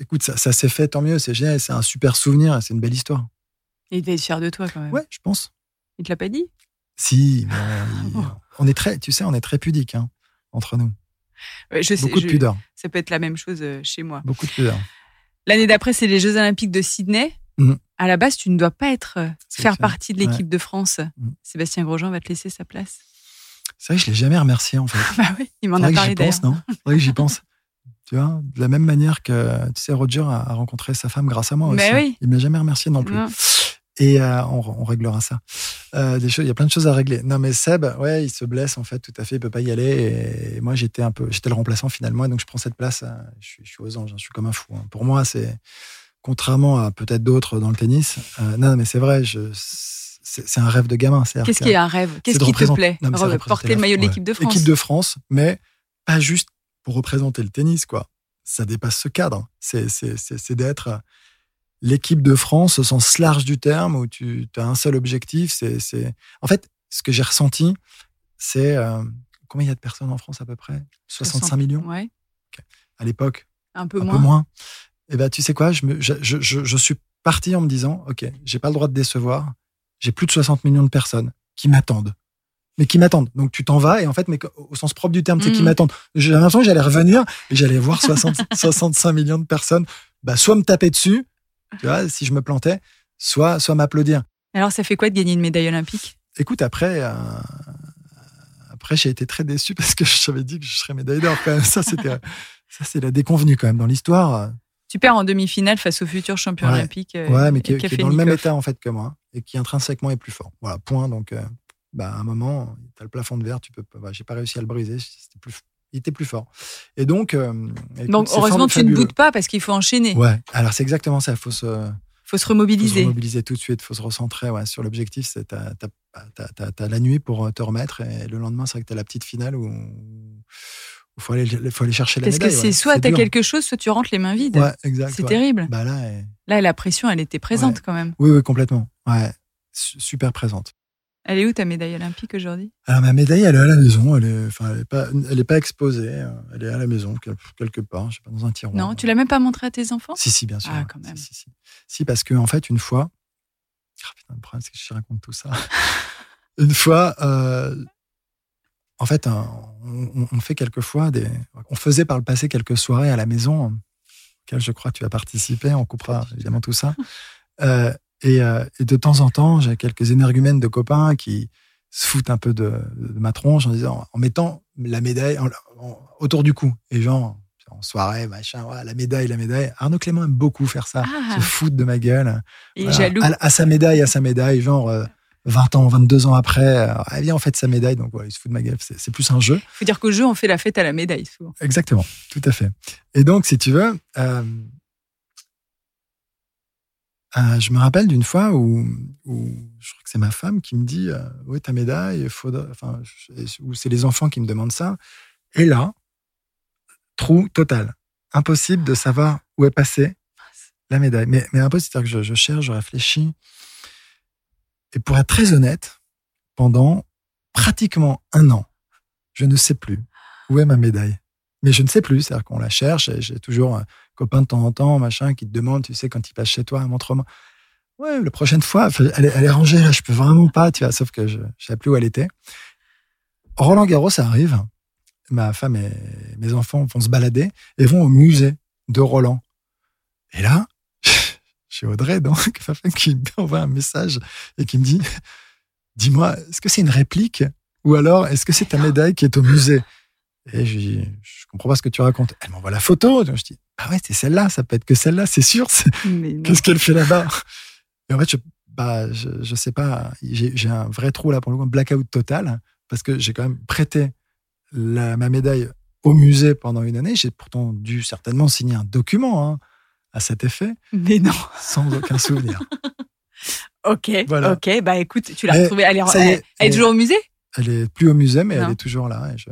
Speaker 2: écoute, ça, ça s'est fait, tant mieux, c'est génial, c'est un super souvenir, c'est une belle histoire.
Speaker 1: Et il devait être fier de toi quand même.
Speaker 2: Ouais, je pense.
Speaker 1: Il te l'a pas dit?
Speaker 2: Si, on est très, tu sais, on est très pudique hein, entre nous.
Speaker 1: je
Speaker 2: Beaucoup
Speaker 1: de
Speaker 2: pudeur.
Speaker 1: Ça peut être la même chose euh, chez moi.
Speaker 2: Beaucoup de pudeur.
Speaker 1: L'année d'après, c'est les Jeux Olympiques de Sydney. Mhm. À la base, tu ne dois pas être euh, faire partie de l'équipe de France. Mhm. Sébastien Grosjean va te laisser sa place.
Speaker 2: C'est vrai que je l'ai jamais remercié en fait.
Speaker 1: bah oui, il m'en a parlé
Speaker 2: d'ailleurs. pense, non? C'est vrai que j'y pense. Tu vois, de la même manière que tu sais, Roger a, rencontré sa femme grâce à moi bah aussi. Oui. Il m'a jamais remercié non plus. Et euh, on, réglera ça. Euh, des choses, il y a plein de choses à régler. Non, mais Seb, ouais, il se blesse en fait, tout à fait, il peut pas y aller. Et moi, j'étais un peu, j'étais le remplaçant finalement, et donc je prends cette place. Euh, je suis, je suis aux anges, hein, je suis comme un fou. Hein. Pour moi, c'est contrairement à peut-être d'autres dans le tennis. non, mais c'est vrai, je c'est un rêve de gamin.
Speaker 1: Qu'est-ce qui est un rêve? Qu'est-ce qui te plaît? Porter le maillot de l'équipe de France.
Speaker 2: L'équipe de France, mais pas juste pour représenter le tennis, quoi. Ça dépasse ce cadre. C'est d'être l'équipe de France au sens large du terme, où tu as un seul objectif. C'est, En fait, ce que j'ai ressenti, c'est euh, combien il y a de personnes en France à peu près? 65 millions?
Speaker 1: ouais.
Speaker 2: À l'époque,
Speaker 1: un peu
Speaker 2: un
Speaker 1: moins.
Speaker 2: Peu moins. Et eh ben, tu sais quoi, je, me, je, je, je, suis parti en me disant, ok, j'ai pas le droit de décevoir. J'ai plus de 60 millions de personnes qui m'attendent mais qui m'attendent. Donc tu t'en vas et en fait, mais au sens propre du terme, c'est qui mm. m'attendent. J'ai l'impression que j'allais revenir et j'allais voir 60, 65 millions de personnes, bah, soit me taper dessus, tu vois, si je me plantais, soit, soit m'applaudir.
Speaker 1: Alors ça fait quoi de gagner une médaille olympique?
Speaker 2: Écoute, après, euh, après j'ai été très déçu parce que j'avais dit que je serais médaille d'or quand même. Ça, c'était, ça c'est la déconvenue quand même dans l'histoire.
Speaker 1: Tu perds en demi-finale face au futur champion olympique.
Speaker 2: Euh, ouais, mais qui, est dans le même état en fait que moi et qui intrinsèquement est plus fort. Voilà, point. Donc, euh, bah, à un moment, tu as le plafond de verre, tu peux bah, j'ai pas réussi à le briser, plus, il était plus fort. Et donc, euh,
Speaker 1: donc heureusement, tu ne boutes pas parce qu'il faut enchaîner.
Speaker 2: Ouais, alors c'est exactement ça, il faut se,
Speaker 1: faut se remobiliser. Faut se
Speaker 2: remobiliser tout de suite, il faut se recentrer ouais, sur l'objectif. Tu as, as, la nuit pour euh, te remettre et le lendemain, c'est vrai que tu as la petite finale où il faut aller, faut aller chercher la
Speaker 1: Parce
Speaker 2: médaille.
Speaker 1: Parce que c'est soit tu as quelque chose, soit tu rentres les mains vides.
Speaker 2: Ouais, exact.
Speaker 1: C'est terrible.
Speaker 2: Bah là,
Speaker 1: là, la pression, elle était présente quand même.
Speaker 2: Oui, oui, complètement. Ouais, super présente.
Speaker 1: Elle est où ta médaille olympique aujourd'hui?
Speaker 2: Alors ma médaille, elle est à la maison. Elle est, enfin, elle est pas, elle est pas exposée. Euh, elle est à la maison quelque part. Je sais pas dans un tiroir.
Speaker 1: Non, tu l'as même pas montré à tes enfants?
Speaker 2: Si, si, bien sûr.
Speaker 1: Ah, quand même.
Speaker 2: Si, si, si. parce que en fait, une fois, oh, putain, le problème c'est que je raconte tout ça. une fois, euh, en fait, on, on, fait quelquefois des, on faisait par le passé quelques soirées à la maison, auxquelles je crois tu as participé. On coupera évidemment tout ça. Euh, euh, et, de temps en temps, j'ai quelques énergumènes de copains qui se foutent un peu de, ma tronche en disant, en mettant la médaille autour du cou. Et genre, en soirée, machin, la médaille, la médaille. Arnaud Clément aime beaucoup faire ça, ah. se foutre de ma gueule.
Speaker 1: Jaloux.
Speaker 2: À, sa médaille, à sa médaille, genre. 20 euh, ans, 22 ans après, euh, elle vient en fait sa médaille, donc voilà, il se fout de ma gueule. C'est plus un jeu. Il
Speaker 1: faut dire qu'au jeu, on fait la fête à la médaille, souvent.
Speaker 2: Exactement, tout à fait. Et donc, si tu veux, euh, je me rappelle d'une fois où, je crois que c'est ma femme qui me dit euh, Oui, ta médaille, faudra, enfin, ou c'est les enfants qui me demandent ça. Et là, trou total. Impossible de savoir où est passée la médaille. Mais, mais impossible, c'est-à-dire que je, cherche, je réfléchis. Et pour être très honnête, pendant pratiquement un an, je ne sais plus où est ma médaille. Mais je ne sais plus, c'est-à-dire qu'on la cherche, et j'ai toujours copain de temps en temps, machin, qui te demande, tu sais, quand il passe chez toi, montre-moi. Ouais, la prochaine fois, elle, est rangée, je peux vraiment pas, tu vois, sauf que je ne sais plus où elle était. Roland Garros, arrive. Ma femme et mes enfants vont se balader et vont au musée de Roland. Et là, j'ai Audrey, donc, qui m'envoie un message et qui me dit Dis-moi, est-ce que c'est une réplique ou alors est-ce que c'est ta médaille qui est au musée? Et je dis Je comprends pas ce que tu racontes. Elle m'envoie la photo. je dis ah ouais, c'est celle-là, ça peut être que celle-là, c'est sûr. Qu'est-ce qu'elle fait là-bas? Et en fait, je, bah, je, sais pas, j'ai un vrai trou là pour le coup, un blackout total, parce que j'ai quand même prêté la, ma médaille au musée pendant une année. J'ai pourtant dû certainement signer un document hein, à cet effet.
Speaker 1: Mais non.
Speaker 2: Sans aucun souvenir.
Speaker 1: ok, ok. Bah écoute, tu l'as retrouvée. Elle, est, elle, est, toujours au musée?
Speaker 2: Elle est plus au musée, mais elle est toujours là. Et je,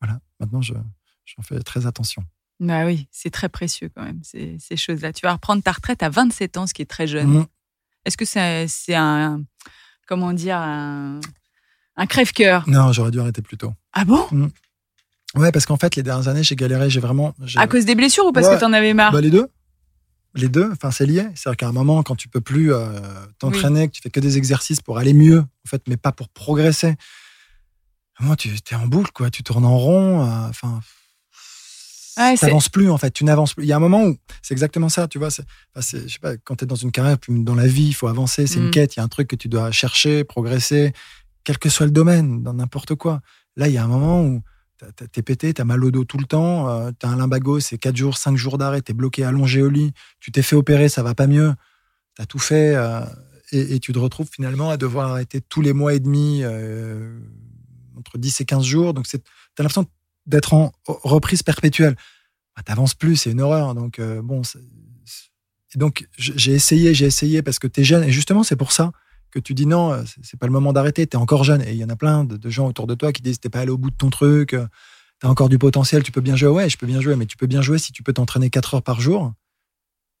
Speaker 2: voilà, maintenant, j'en fais très attention.
Speaker 1: Bah oui, c'est très précieux quand même, ces, ces choses-là. Tu vas reprendre ta retraite à 27 ans, ce qui est très jeune. Mmh. Est-ce que c'est un, comment dire, un, crève-cœur?
Speaker 2: Non, j'aurais dû arrêter plus tôt.
Speaker 1: Ah bon? Mmh.
Speaker 2: Ouais, parce qu'en fait, les dernières années, j'ai galéré, j'ai vraiment.
Speaker 1: À cause des blessures ou parce que tu en avais marre?
Speaker 2: Bah, Les deux. Les deux, enfin, c'est lié. C'est-à-dire qu'à un moment, quand tu peux plus euh, t'entraîner, que tu fais que des exercices pour aller mieux, en fait, mais pas pour progresser, moi, tu es en boucle, quoi. Tu tournes en rond. Euh, enfin, tu n'avances plus en fait, tu n'avances plus. Il y a un moment où c'est exactement ça, tu vois. C'est, je sais pas, quand tu es dans une carrière, dans la vie, il faut avancer, c'est une mm. quête, il y a un truc que tu dois chercher, progresser, quel que soit le domaine, dans n'importe quoi. Là, il y a un moment où t'es pété, t'as mal au dos tout le temps, euh, t'as un limbago, c'est 4 jours, 5 jours d'arrêt, t'es bloqué allongé au lit, tu t'es fait opérer, ça va pas mieux, t'as tout fait, euh, et, tu te retrouves finalement à devoir arrêter tous les mois et demi, euh, entre 10 et 15 jours. Donc, t'as l'impression d'être en reprise perpétuelle. Bah, T'avances plus, c'est une horreur. Donc, bon, donc j'ai essayé, j'ai essayé parce que tu es jeune. Et justement, c'est pour ça que tu dis non, c'est pas le moment d'arrêter, tu es encore jeune. Et il y en a plein de, gens autour de toi qui disent t'es pas allé au bout de ton truc. Euh, as encore du potentiel, tu peux bien jouer. Ouais, je peux bien jouer, mais tu peux bien jouer si tu peux t'entraîner 4 heures par jour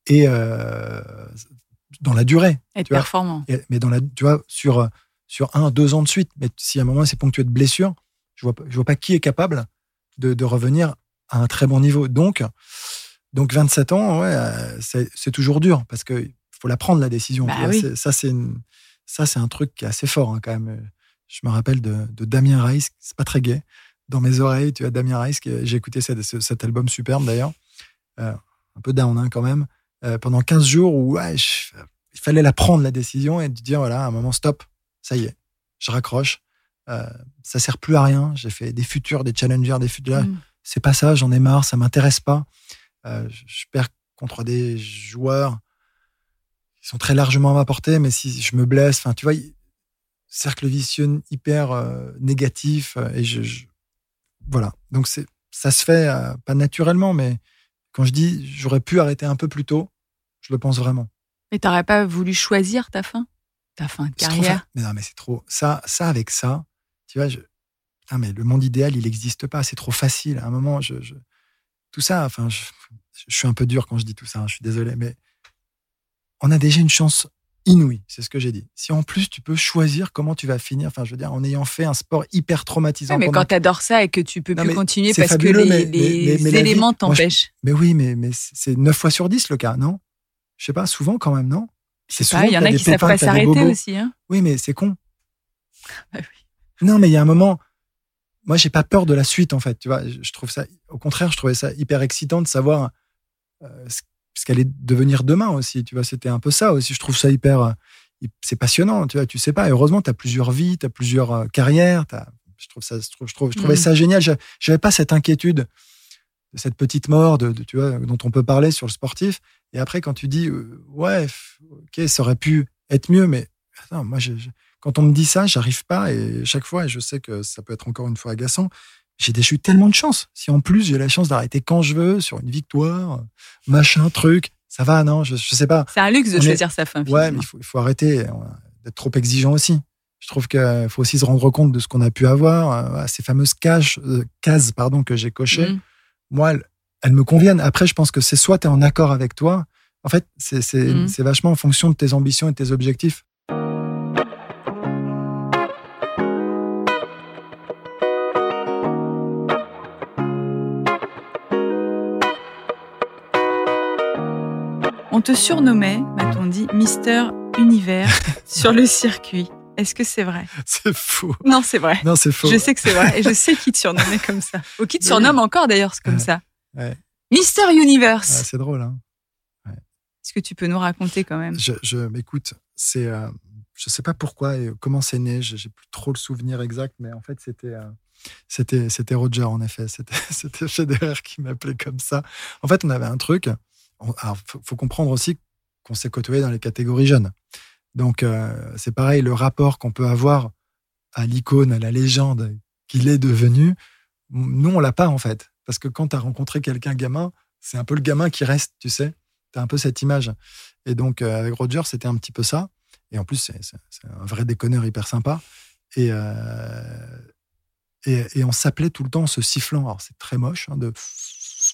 Speaker 2: et euh, dans la durée.
Speaker 1: Être performant.
Speaker 2: mais dans la, tu vois, sur, sur un, deux ans de suite. Mais si à un moment c'est ponctué de blessures, je vois, je vois pas qui est capable de, de revenir à un très bon niveau. Donc, donc 27 ans, ouais, euh, c'est toujours dur parce que faut la prendre la décision.
Speaker 1: Bah
Speaker 2: ça, c'est ça, c'est un truc qui est assez fort hein, quand même. Je me rappelle de, de Damien Rice, c'est pas très gay. Dans mes oreilles, tu as Damien Rice, j'ai écouté cet, cet, album superbe d'ailleurs, euh, un peu down hein, quand même, euh, pendant 15 jours où il fallait la prendre la décision et de dire voilà, à un moment stop, ça y est, je raccroche, euh, ça sert plus à rien. J'ai fait des futurs, des challengers, des futurs. Mm. C'est pas ça, j'en ai marre, ça m'intéresse pas. Je perds contre des joueurs qui sont très largement à ma portée, mais si je me blesse, enfin, tu vois, cercle vicieux hyper euh, négatif. Euh, et je, voilà. Donc, c'est, ça se fait pas naturellement, mais quand je dis j'aurais pu arrêter un peu plus tôt, je le pense vraiment.
Speaker 1: Mais t'aurais pas voulu choisir ta fin? Ta fin de carrière?
Speaker 2: Mais non, mais c'est trop. Ça, ça avec ça, tu vois, je, mais le monde idéal, il n'existe pas. C'est trop facile. À un moment, je, tout ça, enfin, je, suis un peu dur quand je dis tout ça. Hein, je suis désolé, mais on a déjà une chance inouïe. C'est ce que j'ai dit. Si en plus tu peux choisir comment tu vas finir, enfin, je veux dire, en ayant fait un sport hyper traumatisant.
Speaker 1: mais quand tu adores ça et que tu peux plus continuer parce que les, éléments t'empêchent.
Speaker 2: mais oui, mais, mais c'est 9 fois sur 10 le cas, non? Je sais pas, souvent quand même, non?
Speaker 1: C'est souvent. Il y en a qui savent pas s'arrêter aussi. Hein.
Speaker 2: oui, mais c'est con. Bah non, mais il y a un moment, moi, j'ai pas peur de la suite, en fait. Tu vois, je trouve ça, au contraire, je trouvais ça hyper excitant de savoir euh, ce, qu'allait devenir demain aussi. Tu vois, c'était un peu ça aussi. Je trouve ça hyper, euh, c'est passionnant. Tu vois, tu sais pas. heureusement, tu as plusieurs vies, tu as plusieurs euh, carrières. je trouve ça, je, trouve, je, trouve, je trouvais mm. ça génial. J'avais pas cette inquiétude de cette petite mort, de, tu vois, dont on peut parler sur le sportif. Et après, quand tu dis, ouais, ok, ça aurait pu être mieux, mais attends, moi, je quand on me dit ça, j'arrive pas et chaque fois, et je sais que ça peut être encore une fois agaçant, j'ai eu tellement de chance. Si en plus j'ai la chance d'arrêter quand je veux sur une victoire, machin, truc, ça va, non, je, je sais pas.
Speaker 1: C'est un luxe de choisir sa fin.
Speaker 2: Ouais, mais il faut, il faut arrêter d'être trop exigeant aussi. Je trouve qu'il faut aussi se rendre compte de ce qu'on a pu avoir, euh, ces fameuses cases, euh, cases pardon, que j'ai cochées. Mm. Moi, elles, me conviennent. Après, je pense que c'est soit tu es en accord avec toi. En fait, c'est mm. vachement en fonction de tes ambitions et de tes objectifs.
Speaker 1: Te surnommait, m'a-t-on dit, Mister Univers sur le circuit. Est-ce que c'est vrai?
Speaker 2: C'est faux.
Speaker 1: Non, c'est vrai.
Speaker 2: Non, c'est faux.
Speaker 1: Je sais que c'est vrai. Et je sais qui te surnommait comme ça. Ou qui te surnomme encore d'ailleurs comme ça. Mister Universe.
Speaker 2: c'est drôle, hein
Speaker 1: Est-ce que tu peux nous raconter quand même?
Speaker 2: Je, je m'écoute. C'est, euh, je sais pas pourquoi et comment c'est né. J'ai plus trop le souvenir exact, mais en fait, c'était, euh, c'était, c'était Roger en effet. C'était, c'était Federer qui m'appelait comme ça. En fait, on avait un truc alors, faut, faut comprendre aussi qu'on s'est côtoyé dans les catégories jeunes. Donc, euh, c'est pareil, le rapport qu'on peut avoir à l'icône, à la légende qu'il est devenu, nous, on l'a pas en fait. Parce que quand tu as rencontré quelqu'un gamin, c'est un peu le gamin qui reste, tu sais. Tu as un peu cette image. Et donc, euh, avec Roger, c'était un petit peu ça. Et en plus, c'est un vrai déconneur hyper sympa. Et, euh, et, on s'appelait tout le temps en se sifflant. Alors, c'est très moche hein, de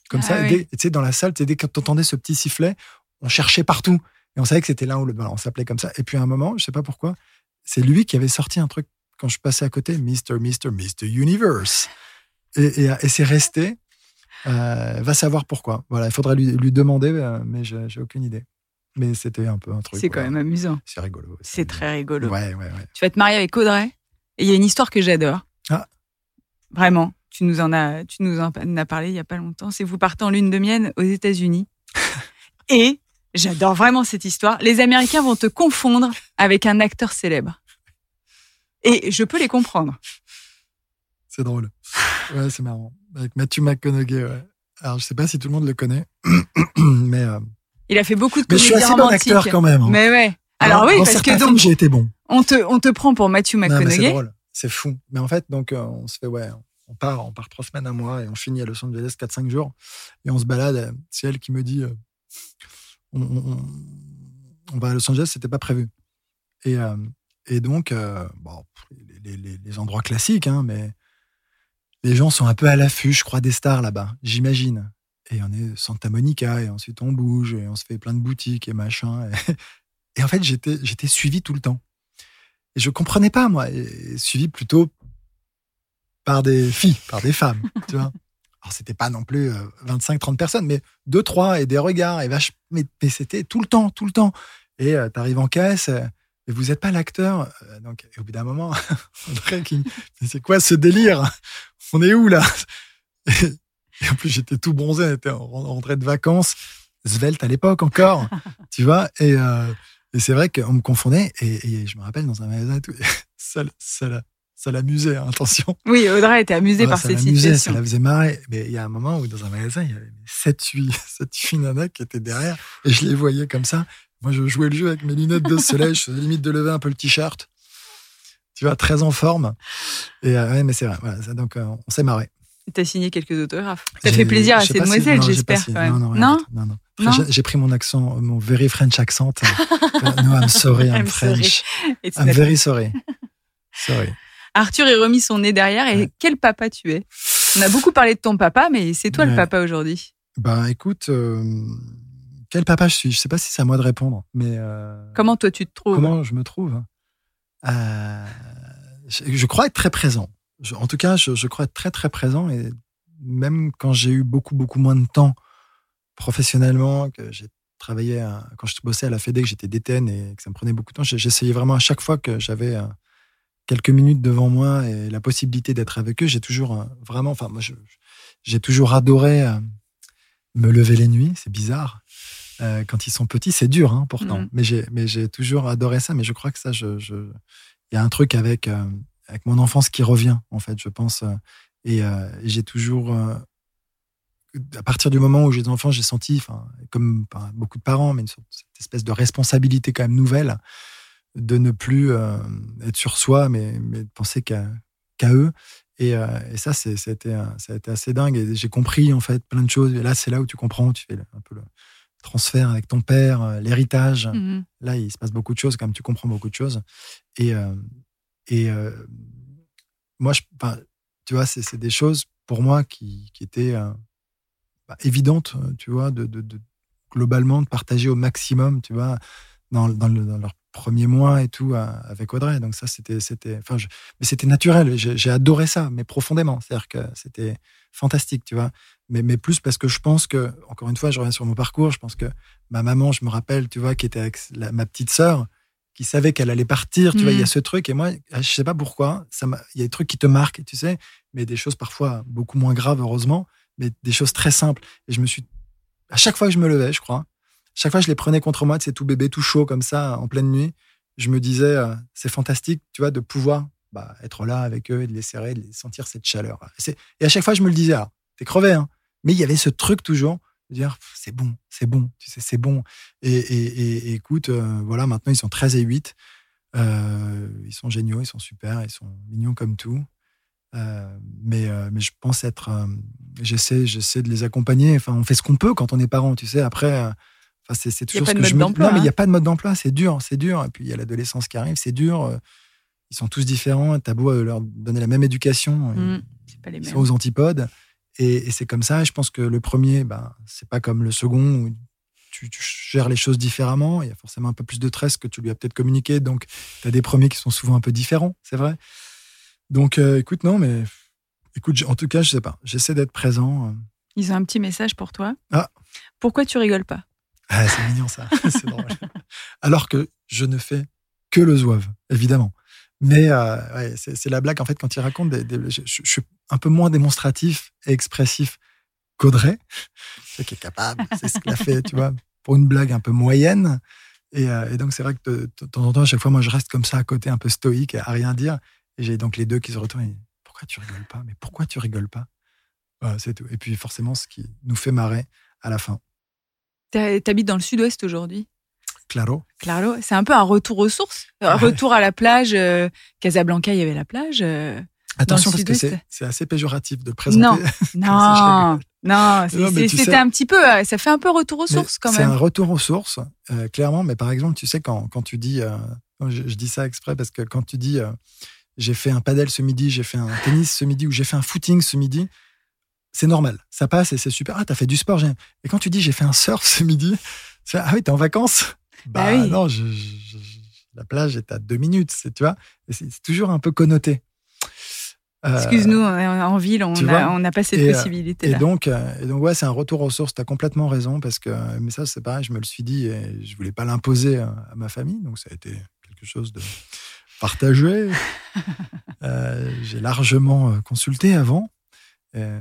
Speaker 2: comme ah ça. tu sais, dans la salle, dès que tu entendais ce petit sifflet, on cherchait partout. Et on savait que c'était l'un ou le on s'appelait comme ça. Et puis à un moment, je sais pas pourquoi, c'est lui qui avait sorti un truc quand je passais à côté, Mr. Mr. Mr. Universe. Et, et, c'est resté. Euh, va savoir pourquoi. Voilà, il faudrait lui, lui demander, euh, mais j'ai aucune idée. Mais c'était un peu un truc.
Speaker 1: C'est quand même amusant.
Speaker 2: C'est rigolo.
Speaker 1: C'est très rigolo.
Speaker 2: Ouais, ouais, ouais.
Speaker 1: Tu vas te marier avec Audrey. Et il y a une histoire que j'adore.
Speaker 2: Ah.
Speaker 1: Vraiment tu nous en as, tu nous en as parlé il y a pas longtemps. C'est vous partez en lune de mienne aux États-Unis. Et j'adore vraiment cette histoire. Les Américains vont te confondre avec un acteur célèbre. Et je peux les comprendre.
Speaker 2: C'est drôle. Ouais, c'est marrant. Avec Matthew McConaughey. Ouais. Alors, je sais pas si tout le monde le connaît, mais. Euh,
Speaker 1: Il a fait beaucoup de Mais je suis assez
Speaker 2: bon acteur quand même. Hein.
Speaker 1: Mais ouais. Alors, oui, parce que donc
Speaker 2: j'ai été bon.
Speaker 1: On te, on te prend pour Matthew McConaughey.
Speaker 2: C'est drôle. C'est fou. Mais en fait, donc, euh, on se fait, ouais, on part, on part trois semaines, un mois, et on finit à Los Angeles 4-5 jours. Et on se balade. C'est elle qui me dit euh, on, va à Los Angeles, c'était pas prévu. Et, euh, et donc, euh, bon, les, endroits classiques, hein, mais les gens sont un peu à l'affût, je crois, des stars là-bas, j'imagine. Et on est Santa Monica, et ensuite on bouge, et on se fait plein de boutiques et machin. Et, en fait, j'étais, j'étais suivi tout le temps. Et je comprenais pas, moi, et suivi plutôt par des filles, par des femmes, tu vois. Alors, c'était pas non plus 25-30 euh, personnes, mais deux, trois, et des regards, et vache, mais, c'était tout le temps, tout le temps. Et euh, tu arrives en caisse, euh, mais vous n'êtes pas l'acteur. donc, au bout d'un moment, c'est quoi ce délire? On est où là? Et, en plus, j'étais tout bronzé, on était rentré de vacances, svelte à l'époque encore, tu vois. Et, et c'est vrai qu'on me confondait. Et, je me rappelle dans un magasin, tout, seul, seul, ça l'amusait, hein, attention.
Speaker 1: Oui, Audrey était amusée par cette situation.
Speaker 2: Ça la faisait marrer. Mais il y a un moment où dans un magasin, il y avait 7 8 sept filles qui étaient derrière et je les voyais comme ça. Moi, je jouais le jeu avec mes lunettes de soleil, je faisais limite de lever un peu le t-shirt. Tu vois, très en forme. Et euh, ouais, mais c'est vrai. Voilà, donc, euh, on s'est marré.
Speaker 1: Tu as signé quelques autographes. Ça fait plaisir à ces demoiselles, j'espère.
Speaker 2: Non, non, non, non, non. J'ai pris mon accent, mon very French accent. no, I'm sorry, I'm, French. I'm very sorry. Sorry.
Speaker 1: Arthur est remis son nez derrière. Et quel papa tu es? On a beaucoup parlé de ton papa, mais c'est toi le papa aujourd'hui.
Speaker 2: Ben écoute, euh, quel papa je suis? Je sais pas si c'est à moi de répondre, mais euh,
Speaker 1: comment toi tu te trouves?
Speaker 2: Comment je me trouve? Euh, je, crois être très présent. en tout cas, je, crois être très très présent et même quand j'ai eu beaucoup beaucoup moins de temps professionnellement, que j'ai travaillé quand je bossais à la Fédé, que j'étais DTN et que ça me prenait beaucoup de temps, j'essayais vraiment à chaque fois que j'avais quelques minutes devant moi et la possibilité d'être avec eux, j'ai toujours euh, vraiment, enfin, moi, j'ai toujours adoré euh, me lever les nuits. C'est bizarre. Euh, quand ils sont petits, c'est dur, hein, pourtant. Mm. Mais j'ai, mais j'ai toujours adoré ça. Mais je crois que ça, je, il y a un truc avec, avec mon enfance qui revient, en fait, je pense. et, j'ai toujours, à partir du moment où j'ai des enfants, j'ai senti, comme beaucoup de parents, mais une sorte, cette espèce de responsabilité quand même nouvelle de ne plus euh, être sur soi, mais, mais de penser qu'à eux. Et, euh, et ça, c'était ça a été assez dingue. Et j'ai compris en fait plein de choses. Et là, c'est là où tu comprends, tu fais un peu le transfert avec ton père, euh, l'héritage. Mmh là, il se passe beaucoup de choses, comme tu comprends beaucoup de choses. Et, et moi, je, tu vois, c'est des choses pour moi qui, qui étaient bah, évidentes, tu vois, de, de, de, globalement de partager au maximum, tu vois, dans, dans, le, dans leur premiers mois et tout avec Audrey. Donc ça, c'était, c'était, enfin, mais c'était naturel. J'ai adoré ça, mais profondément. C'est-à-dire que c'était fantastique, tu vois. Mais, mais plus parce que je pense que, encore une fois, je reviens sur mon parcours. Je pense que ma maman, je me rappelle, tu vois, qui était avec ma petite sœur, qui savait qu'elle allait partir. Tu vois, il y a mmh. ce truc. Et moi, je sais pas pourquoi. Ça il y a des trucs qui te marquent, tu sais, mais des choses parfois beaucoup moins graves, heureusement, mais des choses très simples. Et je me suis, à chaque fois que je me levais, je crois, chaque fois je les prenais contre moi, c'est tout bébé, tout chaud comme ça, en pleine nuit. Je me disais, euh, c'est fantastique, tu vois, de pouvoir bah, être là avec eux et de les serrer, de les sentir cette chaleur. Et à chaque fois, je me le disais, t'es crevé, hein. Mais il y avait ce truc toujours de dire, c'est bon, c'est bon, tu sais, c'est bon. Et, écoute, euh, voilà, maintenant ils sont 13 et 8. Euh, ils sont géniaux, ils sont super, ils sont mignons comme tout. mais, mais je pense être. j'essaie, j'essaie de les accompagner. Enfin, on fait ce qu'on peut quand on est parent, tu sais. Après, c'est toujours ce que je me Non, mais il n'y a hein. pas de mode d'emploi, c'est dur, c'est dur. Et puis il y a l'adolescence qui arrive, c'est dur. Euh, ils sont tous différents. T'as beau euh, leur donner la même éducation, mmh, ils sont aux antipodes. Et, c'est comme ça. je pense que le premier, ben, c'est pas comme le second où tu, gères les choses différemment. Il y a forcément un peu plus de stress que tu lui as peut-être communiqué. Donc, tu as des premiers qui sont souvent un peu différents, c'est vrai. Donc, euh, écoute, non, mais écoute, en tout cas, je sais pas. J'essaie d'être présent.
Speaker 1: Ils ont un petit message pour toi.
Speaker 2: Ah.
Speaker 1: Pourquoi tu rigoles pas?
Speaker 2: Ah, c'est mignon ça, c'est. Alors que je ne fais que le zouave, évidemment. Mais euh, c'est la blague en fait quand il raconte. Des, je, suis un peu moins démonstratif et expressif qu'Audrey, qui est capable. C'est ce qu'il a fait, tu vois, pour une blague un peu moyenne. Et, euh, donc c'est vrai que de, temps en temps, à chaque fois, moi, je reste comme ça à côté, un peu stoïque, à rien dire. Et j'ai donc les deux qui se retournent. Et, pourquoi tu rigoles pas? Mais pourquoi tu rigoles pas? C'est tout. Et puis forcément, ce qui nous fait marrer à la fin.
Speaker 1: T'habites dans le sud-ouest aujourd'hui?
Speaker 2: Claro.
Speaker 1: Claro, c'est un peu un retour aux sources? Un retour à la plage. Euh, Casablanca, il y avait la plage. Euh,
Speaker 2: Attention, parce que c'est assez péjoratif de présenter.
Speaker 1: Non, non, non. C'était un petit peu. Euh, ça fait un peu retour aux sources quand même.
Speaker 2: C'est un retour aux sources, clairement. Mais par exemple, tu sais, quand, quand tu dis. je, dis ça exprès parce que quand tu dis j'ai fait un padel ce midi, j'ai fait un tennis ce midi, ou j'ai fait un footing ce midi, c'est normal. Ça passe et c'est super. Ah, t'as fait du sport. Et quand tu dis j'ai fait un surf ce midi, tu ah oui, t'es en vacances? Bah,
Speaker 1: bah oui.
Speaker 2: non, la plage est à deux minutes, tu vois. C'est toujours un peu connoté.
Speaker 1: Euh, Excuse-nous, en ville, on n'a pas cette euh, possibilité.
Speaker 2: -là. Et donc, euh, et donc, ouais, c'est un retour aux sources. Tu as complètement raison parce que, mais ça, c'est pareil, je me le suis dit et je voulais pas l'imposer à ma famille. Donc, ça a été quelque chose de partagé. J'ai largement consulté avant.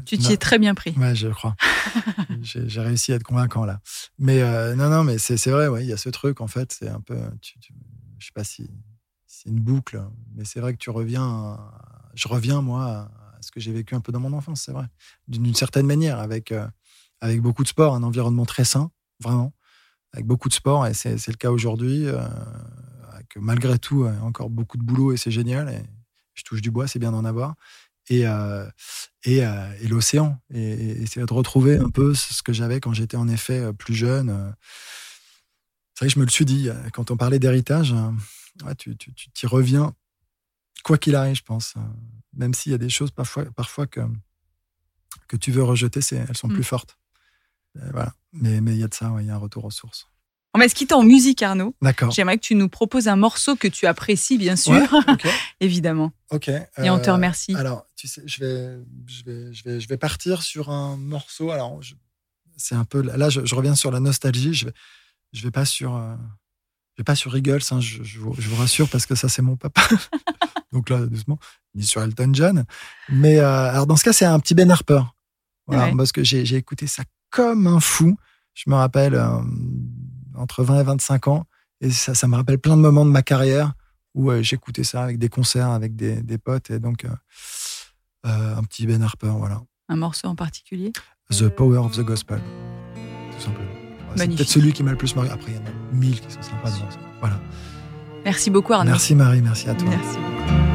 Speaker 1: Tu t'y es très bien pris.
Speaker 2: Ouais, je crois. J'ai réussi à être convaincant là. Mais non, non, mais c'est vrai, ouais, il y a ce truc en fait. C'est un peu, je sais pas si c'est une boucle, mais c'est vrai que tu reviens je reviens, moi, à ce que j'ai vécu un peu dans mon enfance, c'est vrai. D'une certaine manière, avec, euh, avec beaucoup de sport, un environnement très sain, vraiment, avec beaucoup de sport, et c'est le cas aujourd'hui, euh, avec malgré tout euh, encore beaucoup de boulot, et c'est génial, et je touche du bois, c'est bien d'en avoir. Et, et, et l'océan, et, c'est de retrouver un peu ce que j'avais quand j'étais en effet plus jeune. C'est vrai que je me le suis dit, quand on parlait d'héritage, tu, tu, tu y reviens quoi qu'il arrive, je pense. Euh, même s'il y a des choses parfois, parfois que, que tu veux rejeter, elles sont mm. plus fortes. Euh, voilà. Mais il y a de ça, il y a un retour aux sources.
Speaker 1: On va se quitter en musique, Arnaud.
Speaker 2: D'accord.
Speaker 1: J'aimerais que tu nous proposes un morceau que tu apprécies, bien sûr. Évidemment.
Speaker 2: Ok.
Speaker 1: Et on te euh, remercie.
Speaker 2: Alors, tu sais, je vais, je vais, je vais, je vais partir sur un morceau. Alors, c'est un peu. Là, je, reviens sur la nostalgie. Je vais, je vais pas sur. je vais pas sur Eagles, hein, je, je, vous, je, vous, rassure, parce que ça, c'est mon papa. Donc là, doucement, ni sur Elton John. Mais euh, alors dans ce cas, c'est un petit Ben Harper. Voilà, Parce que j'ai écouté ça comme un fou. Je me rappelle euh, entre 20 et 25 ans. Et ça, ça me rappelle plein de moments de ma carrière où euh, j'écoutais ça avec des concerts, avec des, des potes. Et donc, un petit Ben Harper, voilà.
Speaker 1: Un morceau en particulier?
Speaker 2: The Power of the Gospel, tout simplement. C'est peut-être celui qui m'a le plus marqué. Après, il y en a mille qui sont sympas. Voilà.
Speaker 1: Merci beaucoup Arnaud.
Speaker 2: Merci Marie, merci à toi.
Speaker 1: Merci.